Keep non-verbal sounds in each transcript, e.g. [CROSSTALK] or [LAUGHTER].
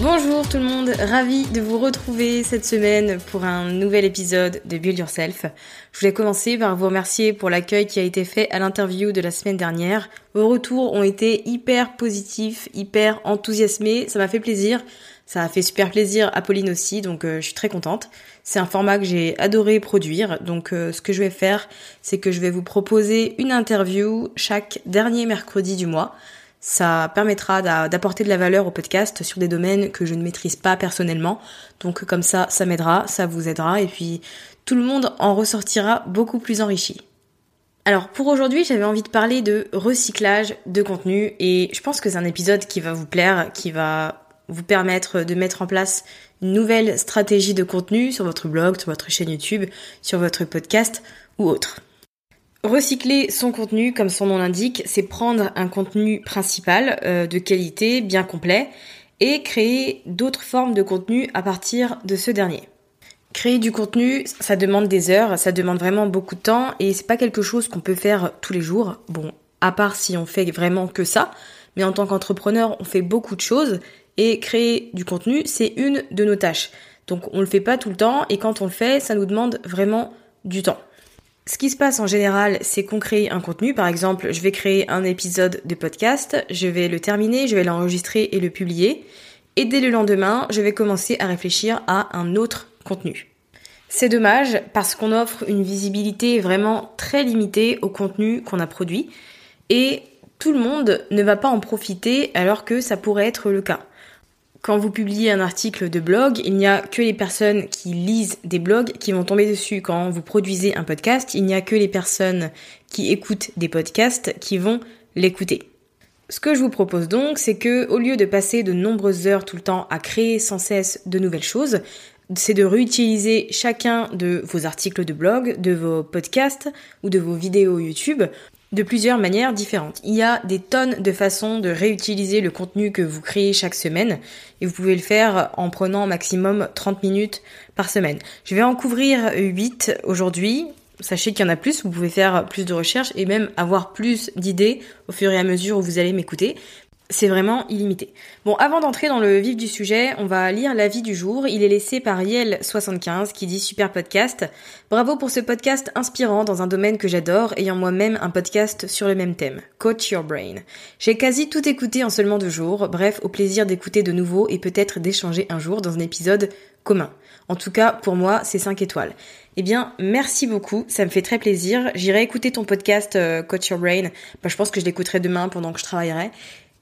Bonjour tout le monde, ravi de vous retrouver cette semaine pour un nouvel épisode de Build Yourself. Je voulais commencer par vous remercier pour l'accueil qui a été fait à l'interview de la semaine dernière. Vos retours ont été hyper positifs, hyper enthousiasmés, ça m'a fait plaisir. Ça a fait super plaisir à Pauline aussi, donc euh, je suis très contente. C'est un format que j'ai adoré produire, donc euh, ce que je vais faire, c'est que je vais vous proposer une interview chaque dernier mercredi du mois. Ça permettra d'apporter de la valeur au podcast sur des domaines que je ne maîtrise pas personnellement. Donc comme ça, ça m'aidera, ça vous aidera et puis tout le monde en ressortira beaucoup plus enrichi. Alors pour aujourd'hui, j'avais envie de parler de recyclage de contenu et je pense que c'est un épisode qui va vous plaire, qui va vous permettre de mettre en place une nouvelle stratégie de contenu sur votre blog, sur votre chaîne YouTube, sur votre podcast ou autre. Recycler son contenu, comme son nom l'indique, c'est prendre un contenu principal euh, de qualité, bien complet, et créer d'autres formes de contenu à partir de ce dernier. Créer du contenu, ça demande des heures, ça demande vraiment beaucoup de temps, et c'est pas quelque chose qu'on peut faire tous les jours. Bon, à part si on fait vraiment que ça, mais en tant qu'entrepreneur, on fait beaucoup de choses, et créer du contenu, c'est une de nos tâches. Donc on le fait pas tout le temps, et quand on le fait, ça nous demande vraiment du temps. Ce qui se passe en général, c'est qu'on crée un contenu. Par exemple, je vais créer un épisode de podcast, je vais le terminer, je vais l'enregistrer et le publier. Et dès le lendemain, je vais commencer à réfléchir à un autre contenu. C'est dommage parce qu'on offre une visibilité vraiment très limitée au contenu qu'on a produit et tout le monde ne va pas en profiter alors que ça pourrait être le cas. Quand vous publiez un article de blog, il n'y a que les personnes qui lisent des blogs qui vont tomber dessus. Quand vous produisez un podcast, il n'y a que les personnes qui écoutent des podcasts qui vont l'écouter. Ce que je vous propose donc, c'est que au lieu de passer de nombreuses heures tout le temps à créer sans cesse de nouvelles choses, c'est de réutiliser chacun de vos articles de blog, de vos podcasts ou de vos vidéos YouTube de plusieurs manières différentes. Il y a des tonnes de façons de réutiliser le contenu que vous créez chaque semaine et vous pouvez le faire en prenant maximum 30 minutes par semaine. Je vais en couvrir 8 aujourd'hui. Sachez qu'il y en a plus, vous pouvez faire plus de recherches et même avoir plus d'idées au fur et à mesure où vous allez m'écouter c'est vraiment illimité. Bon, avant d'entrer dans le vif du sujet, on va lire l'avis du jour. Il est laissé par Yel75 qui dit super podcast. Bravo pour ce podcast inspirant dans un domaine que j'adore, ayant moi-même un podcast sur le même thème. Coach Your Brain. J'ai quasi tout écouté en seulement deux jours. Bref, au plaisir d'écouter de nouveau et peut-être d'échanger un jour dans un épisode commun. En tout cas, pour moi, c'est 5 étoiles. Eh bien, merci beaucoup, ça me fait très plaisir. J'irai écouter ton podcast euh, Coach Your Brain. Bah, je pense que je l'écouterai demain pendant que je travaillerai.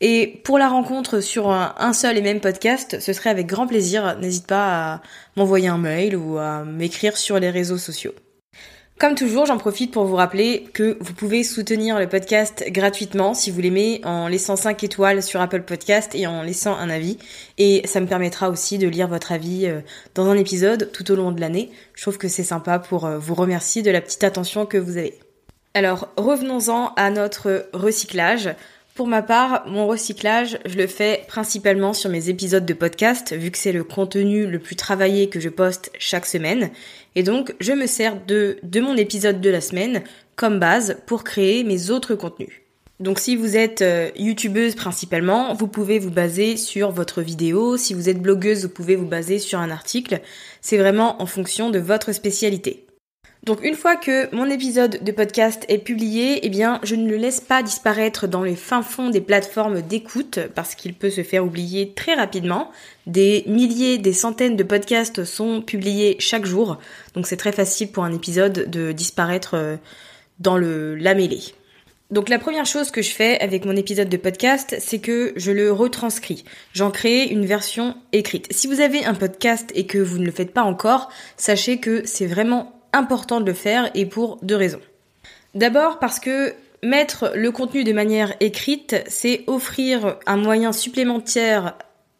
Et pour la rencontre sur un seul et même podcast, ce serait avec grand plaisir. N'hésite pas à m'envoyer un mail ou à m'écrire sur les réseaux sociaux. Comme toujours, j'en profite pour vous rappeler que vous pouvez soutenir le podcast gratuitement si vous l'aimez en laissant 5 étoiles sur Apple Podcast et en laissant un avis. Et ça me permettra aussi de lire votre avis euh, dans un épisode tout au long de l'année. Je trouve que c'est sympa pour euh, vous remercier de la petite attention que vous avez. Alors revenons-en à notre recyclage. Pour ma part, mon recyclage, je le fais principalement sur mes épisodes de podcast, vu que c'est le contenu le plus travaillé que je poste chaque semaine. Et donc, je me sers de, de mon épisode de la semaine comme base pour créer mes autres contenus. Donc si vous êtes euh, youtubeuse principalement, vous pouvez vous baser sur votre vidéo. Si vous êtes blogueuse, vous pouvez vous baser sur un article. C'est vraiment en fonction de votre spécialité. Donc une fois que mon épisode de podcast est publié, eh bien je ne le laisse pas disparaître dans les fins fonds des plateformes d'écoute parce qu'il peut se faire oublier très rapidement. Des milliers, des centaines de podcasts sont publiés chaque jour, donc c'est très facile pour un épisode de disparaître euh, dans la mêlée. Donc la première chose que je fais avec mon épisode de podcast, c'est que je le retranscris. J'en crée une version écrite. Si vous avez un podcast et que vous ne le faites pas encore, sachez que c'est vraiment important de le faire et pour deux raisons. D'abord parce que mettre le contenu de manière écrite, c'est offrir un moyen supplémentaire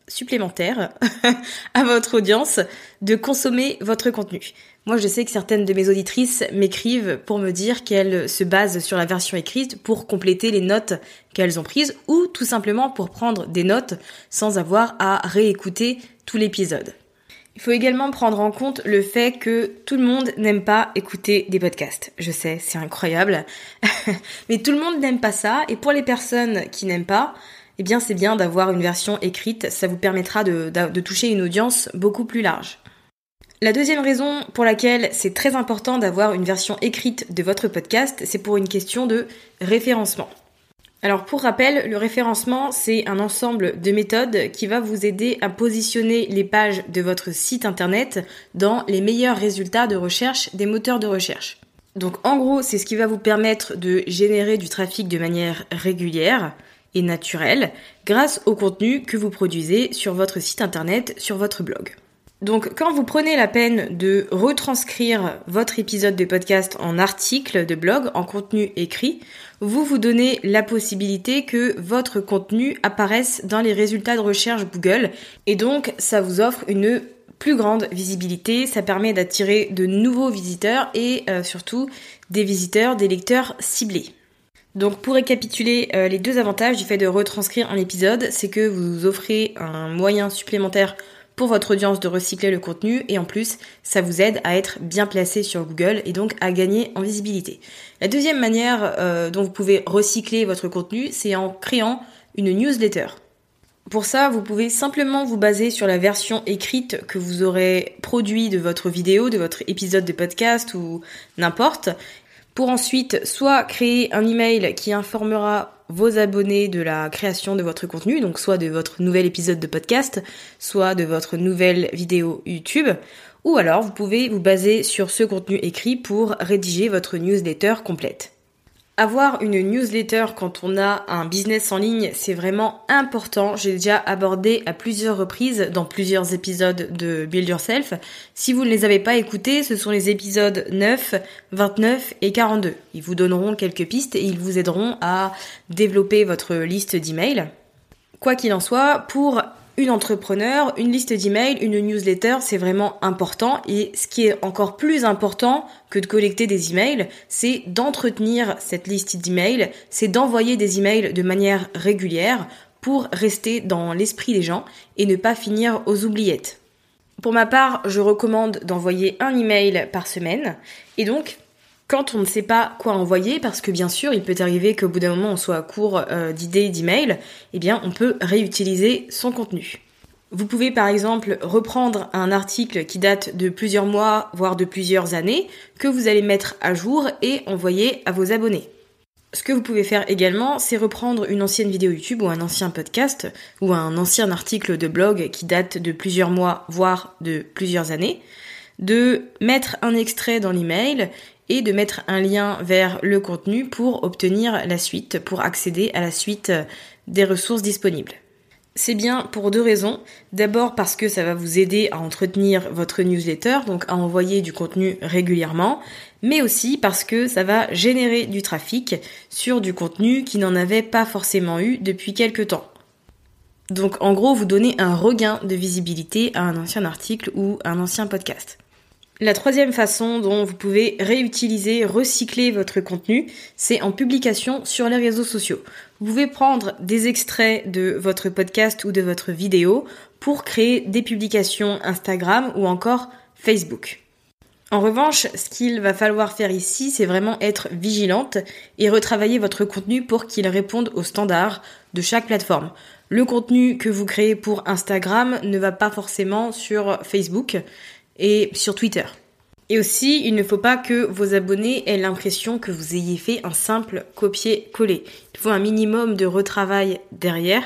supplémentaire [LAUGHS] à votre audience de consommer votre contenu. Moi, je sais que certaines de mes auditrices m'écrivent pour me dire qu'elles se basent sur la version écrite pour compléter les notes qu'elles ont prises ou tout simplement pour prendre des notes sans avoir à réécouter tout l'épisode. Il faut également prendre en compte le fait que tout le monde n'aime pas écouter des podcasts. Je sais, c'est incroyable. [LAUGHS] Mais tout le monde n'aime pas ça. Et pour les personnes qui n'aiment pas, eh bien c'est bien d'avoir une version écrite. Ça vous permettra de, toucher une audience beaucoup plus large. La deuxième raison pour laquelle c'est très important d'avoir une version écrite de votre podcast, c'est pour une question de référencement. Alors pour rappel, le référencement, c'est un ensemble de méthodes qui va vous aider à positionner les pages de votre site internet dans les meilleurs résultats de recherche des moteurs de recherche. Donc en gros, c'est ce qui va vous permettre de générer du trafic de manière régulière et naturelle grâce au contenu que vous produisez sur votre site internet, sur votre blog. Donc quand vous prenez la peine de retranscrire votre épisode de podcast en article de blog, en contenu écrit, vous vous donnez la possibilité que votre contenu apparaisse dans les résultats de recherche Google et donc ça vous offre une plus grande visibilité, ça permet d'attirer de nouveaux visiteurs et euh, surtout des visiteurs, des lecteurs ciblés. Donc pour récapituler euh, les deux avantages du fait de retranscrire un épisode, c'est que vous offrez un moyen supplémentaire pour votre audience de recycler le contenu et en plus ça vous aide à être bien placé sur Google et donc à gagner en visibilité. La deuxième manière euh, dont vous pouvez recycler votre contenu c'est en créant une newsletter. Pour ça, vous pouvez simplement vous baser sur la version écrite que vous aurez produit de votre vidéo, de votre épisode de podcast ou n'importe, pour ensuite soit créer un email qui informera vos abonnés de la création de votre contenu, donc soit de votre nouvel épisode de podcast, soit de votre nouvelle vidéo YouTube, ou alors vous pouvez vous baser sur ce contenu écrit pour rédiger votre newsletter complète. Avoir une newsletter quand on a un business en ligne, c'est vraiment important. J'ai déjà abordé à plusieurs reprises dans plusieurs épisodes de Build Yourself. Si vous ne les avez pas écoutés, ce sont les épisodes 9, 29 et 42. Ils vous donneront quelques pistes et ils vous aideront à développer votre liste d'emails. Quoi qu'il en soit, pour entrepreneur, une liste d'emails, une newsletter, c'est vraiment important. Et ce qui est encore plus important que de collecter des emails, c'est d'entretenir cette liste d'emails, c'est d'envoyer des emails de manière régulière pour rester dans l'esprit des gens et ne pas finir aux oubliettes. Pour ma part, je recommande d'envoyer un email par semaine et donc quand on ne sait pas quoi envoyer, parce que bien sûr, il peut arriver qu'au bout d'un moment on soit à court euh, d'idées d'emails, eh bien on peut réutiliser son contenu. Vous pouvez par exemple reprendre un article qui date de plusieurs mois, voire de plusieurs années, que vous allez mettre à jour et envoyer à vos abonnés. Ce que vous pouvez faire également, c'est reprendre une ancienne vidéo YouTube ou un ancien podcast ou un ancien article de blog qui date de plusieurs mois, voire de plusieurs années, de mettre un extrait dans l'email et de mettre un lien vers le contenu pour obtenir la suite, pour accéder à la suite des ressources disponibles. C'est bien pour deux raisons. D'abord parce que ça va vous aider à entretenir votre newsletter, donc à envoyer du contenu régulièrement, mais aussi parce que ça va générer du trafic sur du contenu qui n'en avait pas forcément eu depuis quelques temps. Donc en gros, vous donnez un regain de visibilité à un ancien article ou un ancien podcast. La troisième façon dont vous pouvez réutiliser, recycler votre contenu, c'est en publication sur les réseaux sociaux. Vous pouvez prendre des extraits de votre podcast ou de votre vidéo pour créer des publications Instagram ou encore Facebook. En revanche, ce qu'il va falloir faire ici, c'est vraiment être vigilante et retravailler votre contenu pour qu'il réponde aux standards de chaque plateforme. Le contenu que vous créez pour Instagram ne va pas forcément sur Facebook et sur Twitter. Et aussi, il ne faut pas que vos abonnés aient l'impression que vous ayez fait un simple copier-coller. Il faut un minimum de retravail derrière.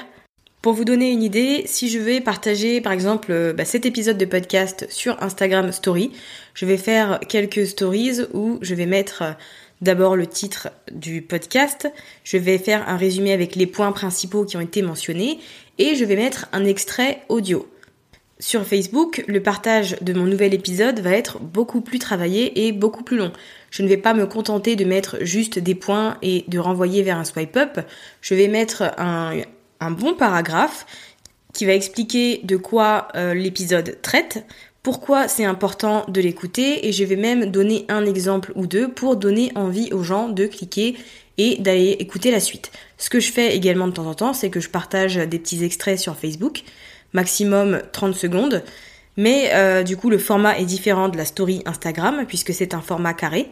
Pour vous donner une idée, si je vais partager par exemple euh, bah, cet épisode de podcast sur Instagram Story, je vais faire quelques stories où je vais mettre euh, d'abord le titre du podcast, je vais faire un résumé avec les points principaux qui ont été mentionnés et je vais mettre un extrait audio. Sur Facebook, le partage de mon nouvel épisode va être beaucoup plus travaillé et beaucoup plus long. Je ne vais pas me contenter de mettre juste des points et de renvoyer vers un swipe up. Je vais mettre un, bon paragraphe qui va expliquer de quoi euh, l'épisode traite, pourquoi c'est important de l'écouter et je vais même donner un exemple ou deux pour donner envie aux gens de cliquer et d'aller écouter la suite. Ce que je fais également de temps en temps, c'est que je partage des petits extraits sur Facebook maximum 30 secondes. Mais euh, du coup, le format est différent de la story Instagram puisque c'est un format carré.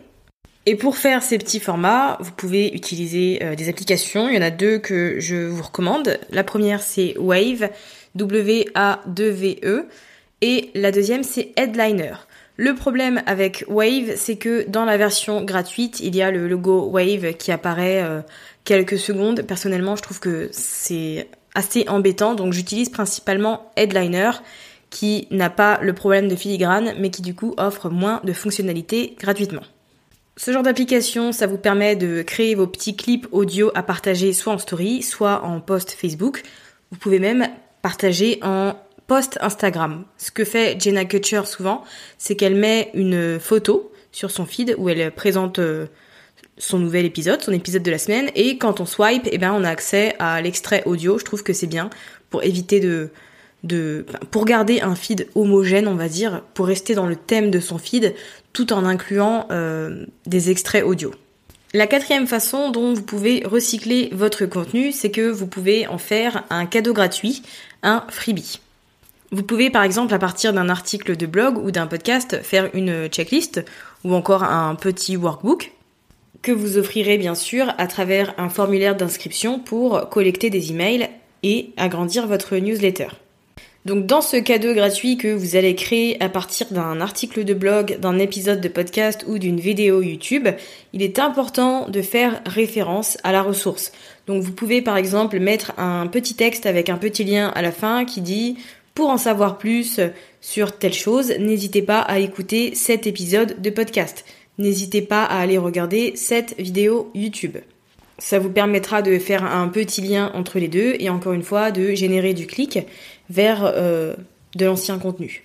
Et pour faire ces petits formats, vous pouvez utiliser euh, des applications. Il y en a deux que je vous recommande. La première, c'est Wave, W-A-2-V-E. Et la deuxième, c'est Headliner. Le problème avec Wave, c'est que dans la version gratuite, il y a le logo Wave qui apparaît euh, quelques secondes. Personnellement, je trouve que c'est assez embêtant, donc j'utilise principalement Headliner qui n'a pas le problème de filigrane mais qui du coup offre moins de fonctionnalités gratuitement. Ce genre d'application, ça vous permet de créer vos petits clips audio à partager soit en story, soit en post Facebook. Vous pouvez même partager en post Instagram. Ce que fait Jenna Kutcher souvent, c'est qu'elle met une photo sur son feed où elle présente euh, son nouvel épisode, son épisode de la semaine, et quand on swipe, eh ben on a accès à l'extrait audio. Je trouve que c'est bien pour éviter de, pour garder un feed homogène, on va dire, pour rester dans le thème de son feed, tout en incluant euh, des extraits audio. La quatrième façon dont vous pouvez recycler votre contenu, c'est que vous pouvez en faire un cadeau gratuit, un freebie. Vous pouvez par exemple à partir d'un article de blog ou d'un podcast faire une checklist ou encore un petit workbook que vous offrirez bien sûr à travers un formulaire d'inscription pour collecter des emails et agrandir votre newsletter. Donc dans ce cadeau gratuit que vous allez créer à partir d'un article de blog, d'un épisode de podcast ou d'une vidéo YouTube, il est important de faire référence à la ressource. Donc vous pouvez par exemple mettre un petit texte avec un petit lien à la fin qui dit pour en savoir plus sur telle chose, n'hésitez pas à écouter cet épisode de podcast n'hésitez pas à aller regarder cette vidéo YouTube. Ça vous permettra de faire un petit lien entre les deux et encore une fois de générer du clic vers euh, de l'ancien contenu.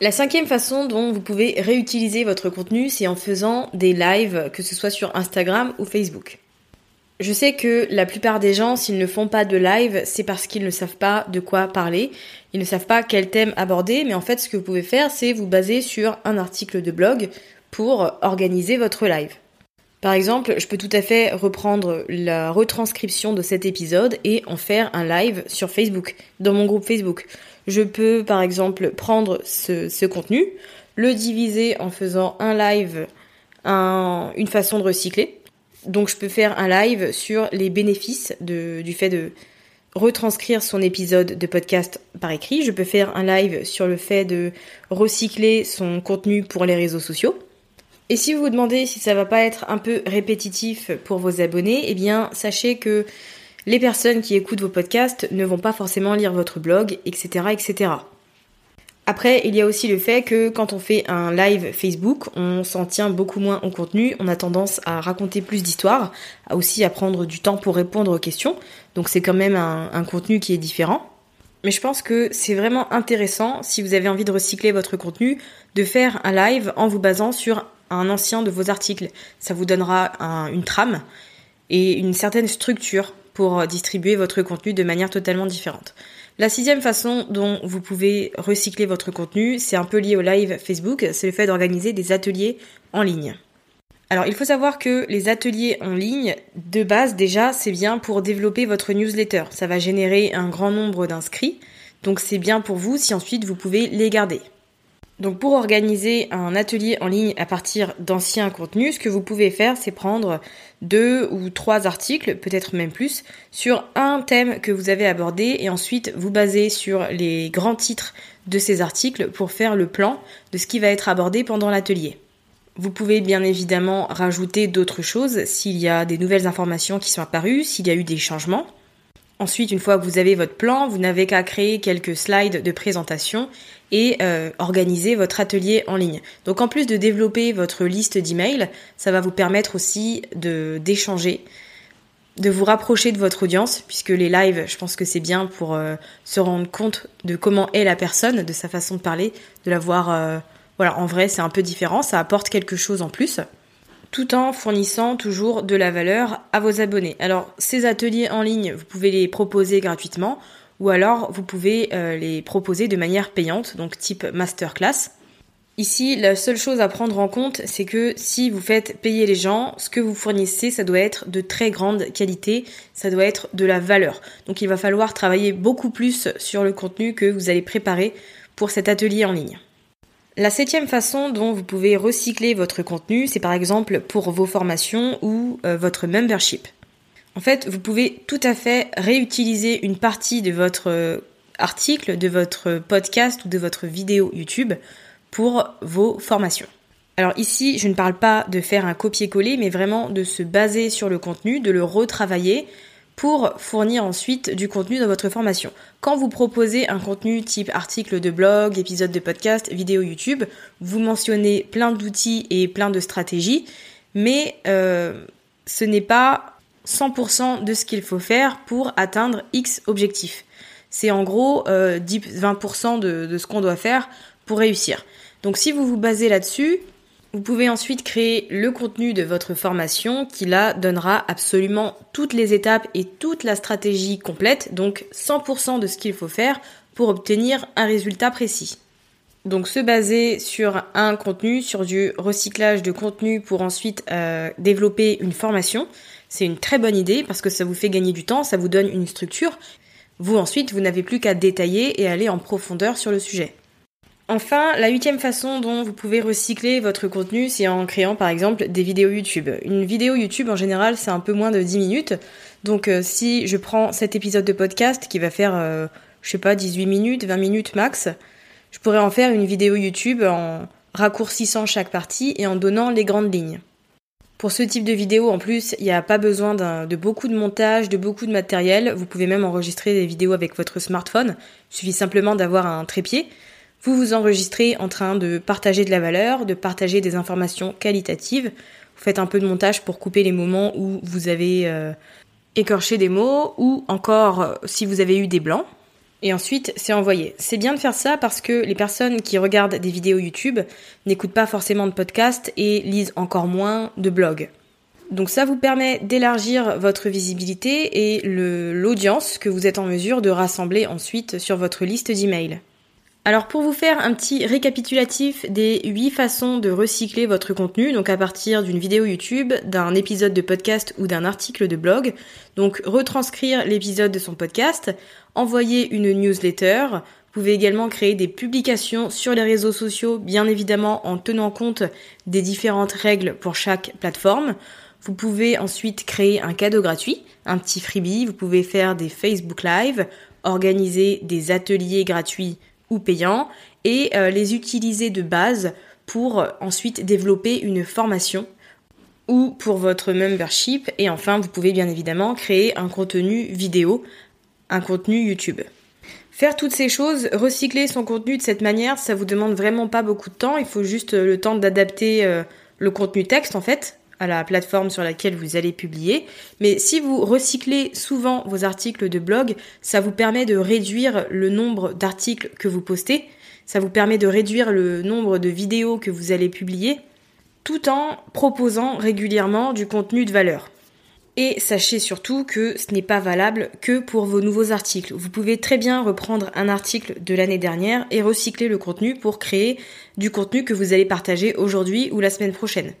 La cinquième façon dont vous pouvez réutiliser votre contenu, c'est en faisant des lives, que ce soit sur Instagram ou Facebook. Je sais que la plupart des gens, s'ils ne font pas de live, c'est parce qu'ils ne savent pas de quoi parler, ils ne savent pas quel thème aborder, mais en fait ce que vous pouvez faire, c'est vous baser sur un article de blog pour organiser votre live. Par exemple, je peux tout à fait reprendre la retranscription de cet épisode et en faire un live sur Facebook, dans mon groupe Facebook. Je peux par exemple prendre ce, contenu, le diviser en faisant un live, une façon de recycler. Donc je peux faire un live sur les bénéfices du fait de retranscrire son épisode de podcast par écrit. Je peux faire un live sur le fait de recycler son contenu pour les réseaux sociaux. Et si vous vous demandez si ça va pas être un peu répétitif pour vos abonnés, eh bien sachez que les personnes qui écoutent vos podcasts ne vont pas forcément lire votre blog, etc., etc. Après, il y a aussi le fait que quand on fait un live Facebook, on s'en tient beaucoup moins au contenu, on a tendance à raconter plus d'histoires, à aussi à prendre du temps pour répondre aux questions, donc c'est quand même un, un contenu qui est différent. mais je pense que c'est vraiment intéressant, si vous avez envie de recycler votre contenu, de faire un live en vous basant sur un ancien de vos articles. Ça vous donnera une trame et une certaine structure pour distribuer votre contenu de manière totalement différente. La sixième façon dont vous pouvez recycler votre contenu, c'est un peu lié au live Facebook, c'est le fait d'organiser des ateliers en ligne. Alors il faut savoir que les ateliers en ligne, de base déjà, c'est bien pour développer votre newsletter. Ça va générer un grand nombre d'inscrits, donc c'est bien pour vous si ensuite vous pouvez les garder. Donc pour organiser un atelier en ligne à partir d'anciens contenus, ce que vous pouvez faire, c'est prendre deux ou trois articles, peut-être même plus, sur un thème que vous avez abordé et ensuite vous baser sur les grands titres de ces articles pour faire le plan de ce qui va être abordé pendant l'atelier. Vous pouvez bien évidemment rajouter d'autres choses s'il y a des nouvelles informations qui sont apparues, s'il y a eu des changements. Ensuite, une fois que vous avez votre plan, vous n'avez qu'à créer quelques slides de présentation et euh, organiser votre atelier en ligne. Donc en plus de développer votre liste d'emails, ça va vous permettre aussi de d'échanger, de vous rapprocher de votre audience, puisque les lives, je pense que c'est bien pour euh, se rendre compte de comment est la personne, de sa façon de parler, de la voir, euh, voilà, en vrai c'est un peu différent, ça apporte quelque chose en plus tout en fournissant toujours de la valeur à vos abonnés. Alors ces ateliers en ligne, vous pouvez les proposer gratuitement ou alors vous pouvez euh, les proposer de manière payante, donc type masterclass. Ici, la seule chose à prendre en compte, c'est que si vous faites payer les gens, ce que vous fournissez, ça doit être de très grande qualité, ça doit être de la valeur. Donc il va falloir travailler beaucoup plus sur le contenu que vous allez préparer pour cet atelier en ligne. La septième façon dont vous pouvez recycler votre contenu, c'est par exemple pour vos formations ou euh, votre membership. En fait, vous pouvez tout à fait réutiliser une partie de votre euh, article, de votre podcast ou de votre vidéo YouTube pour vos formations. Alors ici, je ne parle pas de faire un copier-coller, mais vraiment de se baser sur le contenu, de le retravailler pour fournir ensuite du contenu dans votre formation. Quand vous proposez un contenu type article de blog, épisode de podcast, vidéo YouTube, vous mentionnez plein d'outils et plein de stratégies, mais euh, ce n'est pas 100% de ce qu'il faut faire pour atteindre X objectif. C'est en gros 10-20% euh, de ce qu'on doit faire pour réussir. Donc si vous vous basez là-dessus, vous pouvez ensuite créer le contenu de votre formation qui là donnera absolument toutes les étapes et toute la stratégie complète, donc 100% de ce qu'il faut faire pour obtenir un résultat précis. Donc se baser sur un contenu, sur du recyclage de contenu pour ensuite euh, développer une formation, c'est une très bonne idée parce que ça vous fait gagner du temps, ça vous donne une structure. Vous ensuite, vous n'avez plus qu'à détailler et aller en profondeur sur le sujet. Enfin, la huitième façon dont vous pouvez recycler votre contenu, c'est en créant par exemple des vidéos YouTube. Une vidéo YouTube en général, c'est un peu moins de 10 minutes. Donc euh, si je prends cet épisode de podcast qui va faire, euh, je sais pas, 18 minutes, 20 minutes max, je pourrais en faire une vidéo YouTube en raccourcissant chaque partie et en donnant les grandes lignes. Pour ce type de vidéo, en plus, il n'y a pas besoin de beaucoup de montage, de beaucoup de matériel. Vous pouvez même enregistrer des vidéos avec votre smartphone. Il suffit simplement d'avoir un trépied. Vous vous enregistrez en train de partager de la valeur, de partager des informations qualitatives. Vous faites un peu de montage pour couper les moments où vous avez euh, écorché des mots ou encore euh, si vous avez eu des blancs. Et ensuite, c'est envoyé. C'est bien de faire ça parce que les personnes qui regardent des vidéos YouTube n'écoutent pas forcément de podcasts et lisent encore moins de blogs. Donc ça vous permet d'élargir votre visibilité et l'audience que vous êtes en mesure de rassembler ensuite sur votre liste d'emails. Alors pour vous faire un petit récapitulatif des 8 façons de recycler votre contenu, donc à partir d'une vidéo YouTube, d'un épisode de podcast ou d'un article de blog, donc retranscrire l'épisode de son podcast, envoyer une newsletter, vous pouvez également créer des publications sur les réseaux sociaux, bien évidemment en tenant compte des différentes règles pour chaque plateforme. Vous pouvez ensuite créer un cadeau gratuit, un petit freebie, vous pouvez faire des Facebook Live, organiser des ateliers gratuits ou payants et euh, les utiliser de base pour euh, ensuite développer une formation ou pour votre membership. Et enfin vous pouvez bien évidemment créer un contenu vidéo, un contenu YouTube. Faire toutes ces choses, recycler son contenu de cette manière, ça vous demande vraiment pas beaucoup de temps, il faut juste euh, le temps d'adapter le contenu texte en fait à la plateforme sur laquelle vous allez publier. Mais si vous recyclez souvent vos articles de blog, ça vous permet de réduire le nombre d'articles que vous postez, ça vous permet de réduire le nombre de vidéos que vous allez publier, tout en proposant régulièrement du contenu de valeur. Et sachez surtout que ce n'est pas valable que pour vos nouveaux articles. Vous pouvez très bien reprendre un article de l'année dernière et recycler le contenu pour créer du contenu que vous allez partager aujourd'hui ou la semaine prochaine.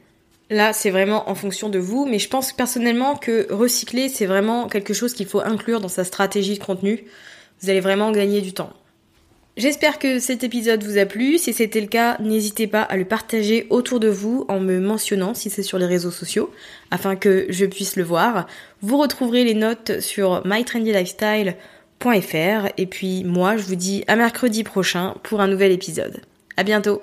Là, c'est vraiment en fonction de vous, mais je pense personnellement que recycler, c'est vraiment quelque chose qu'il faut inclure dans sa stratégie de contenu. Vous allez vraiment gagner du temps. J'espère que cet épisode vous a plu. Si c'était le cas, n'hésitez pas à le partager autour de vous en me mentionnant si c'est sur les réseaux sociaux afin que je puisse le voir. Vous retrouverez les notes sur mytrendylifestyle.fr et puis moi, je vous dis à mercredi prochain pour un nouvel épisode. À bientôt!